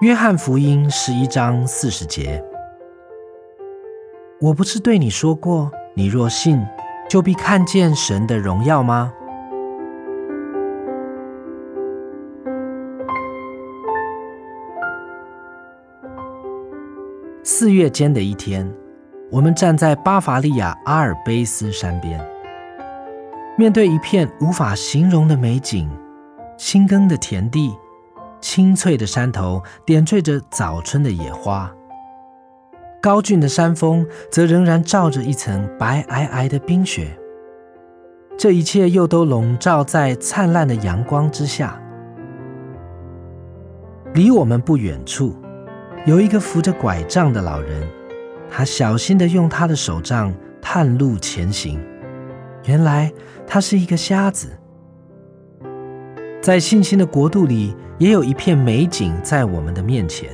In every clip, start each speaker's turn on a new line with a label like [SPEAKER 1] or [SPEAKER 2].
[SPEAKER 1] 约翰福音十一章四十节：“我不是对你说过，你若信，就必看见神的荣耀吗？”四月间的一天，我们站在巴伐利亚阿尔卑斯山边，面对一片无法形容的美景：新耕的田地，青翠的山头点缀着早春的野花，高峻的山峰则仍然罩着一层白皑皑的冰雪。这一切又都笼罩在灿烂的阳光之下。离我们不远处。有一个扶着拐杖的老人，他小心地用他的手杖探路前行。原来他是一个瞎子。在信心的国度里，也有一片美景在我们的面前。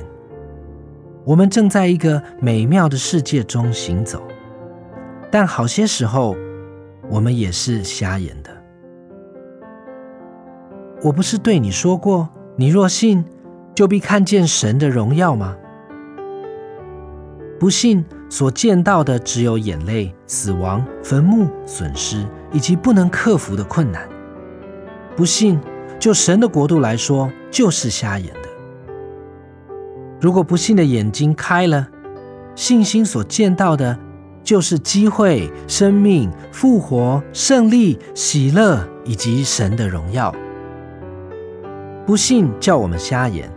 [SPEAKER 1] 我们正在一个美妙的世界中行走，但好些时候，我们也是瞎眼的。我不是对你说过，你若信。就必看见神的荣耀吗？不信所见到的只有眼泪、死亡、坟墓、损失以及不能克服的困难。不信，就神的国度来说，就是瞎眼的。如果不信的眼睛开了，信心所见到的，就是机会、生命、复活、胜利、喜乐以及神的荣耀。不信叫我们瞎眼。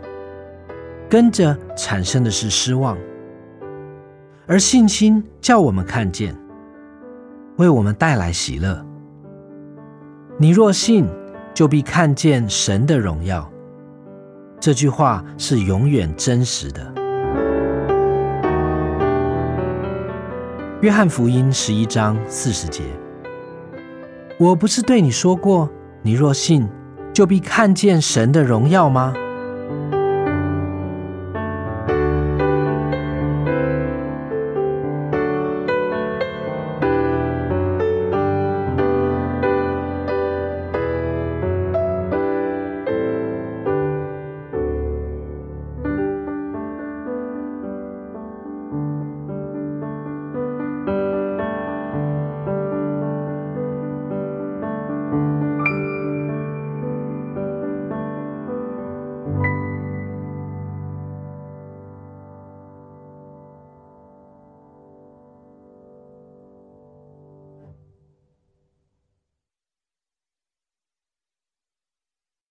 [SPEAKER 1] 跟着产生的是失望，而信心叫我们看见，为我们带来喜乐。你若信，就必看见神的荣耀。这句话是永远真实的。约翰福音十一章四十节：我不是对你说过，你若信，就必看见神的荣耀吗？